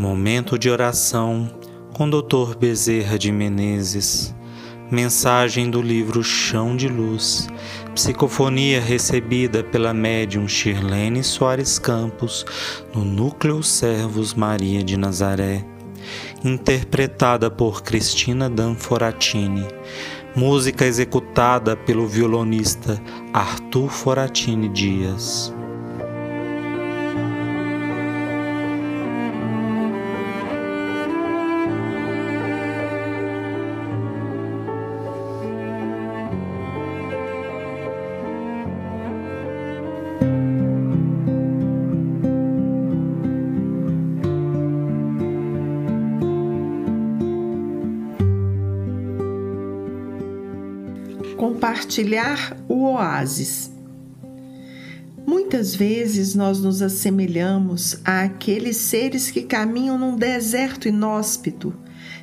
Momento de oração com Dr. Bezerra de Menezes. Mensagem do livro Chão de Luz. Psicofonia recebida pela médium Shirlene Soares Campos no Núcleo Servos Maria de Nazaré. Interpretada por Cristina Danforatini. Música executada pelo violonista Arthur Foratini Dias. Compartilhar o oásis. Muitas vezes nós nos assemelhamos àqueles seres que caminham num deserto inóspito,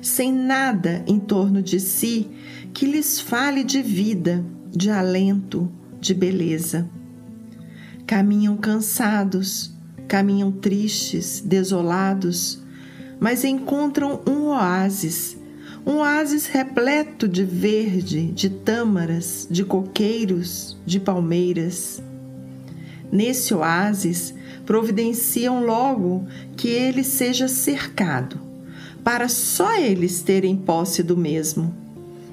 sem nada em torno de si que lhes fale de vida, de alento, de beleza. Caminham cansados, caminham tristes, desolados, mas encontram um oásis um oásis repleto de verde, de tâmaras, de coqueiros, de palmeiras. Nesse oásis, providenciam logo que ele seja cercado, para só eles terem posse do mesmo.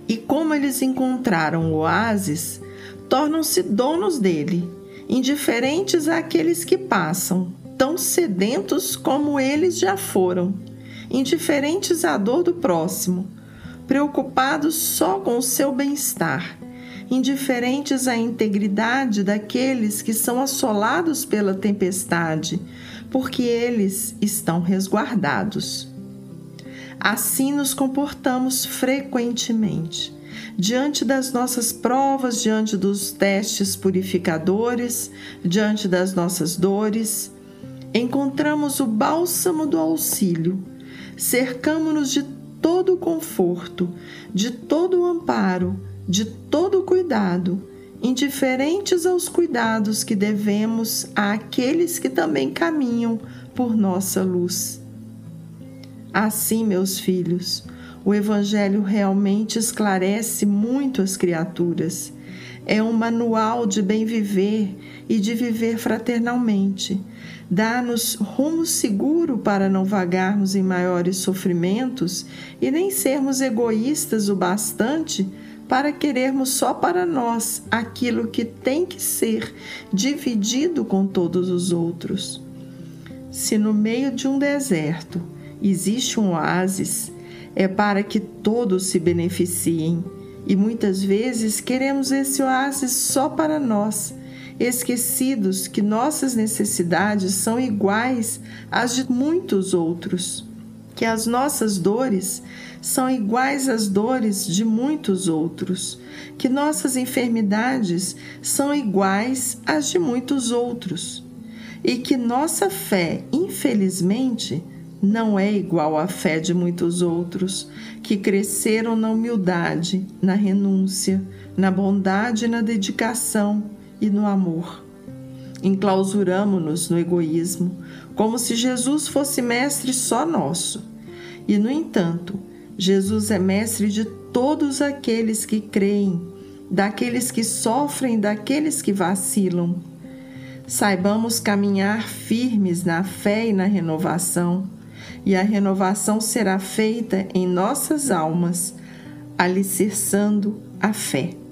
E como eles encontraram o oásis, tornam-se donos dele, indiferentes àqueles que passam, tão sedentos como eles já foram, indiferentes à dor do próximo, preocupados só com o seu bem-estar, indiferentes à integridade daqueles que são assolados pela tempestade, porque eles estão resguardados. Assim nos comportamos frequentemente. Diante das nossas provas, diante dos testes purificadores, diante das nossas dores, encontramos o bálsamo do auxílio, cercamos-nos de todo o conforto, de todo o amparo, de todo o cuidado, indiferentes aos cuidados que devemos àqueles que também caminham por nossa luz. Assim, meus filhos, o Evangelho realmente esclarece muito as criaturas. É um manual de bem viver e de viver fraternalmente dá-nos rumo seguro para não vagarmos em maiores sofrimentos e nem sermos egoístas o bastante para querermos só para nós aquilo que tem que ser dividido com todos os outros. Se no meio de um deserto existe um oásis, é para que todos se beneficiem, e muitas vezes queremos esse oásis só para nós esquecidos que nossas necessidades são iguais às de muitos outros, que as nossas dores são iguais às dores de muitos outros, que nossas enfermidades são iguais às de muitos outros, e que nossa fé, infelizmente, não é igual à fé de muitos outros que cresceram na humildade, na renúncia, na bondade na dedicação e no amor. Enclausuramo-nos no egoísmo, como se Jesus fosse mestre só nosso. E, no entanto, Jesus é mestre de todos aqueles que creem, daqueles que sofrem, daqueles que vacilam. Saibamos caminhar firmes na fé e na renovação, e a renovação será feita em nossas almas, alicerçando a fé.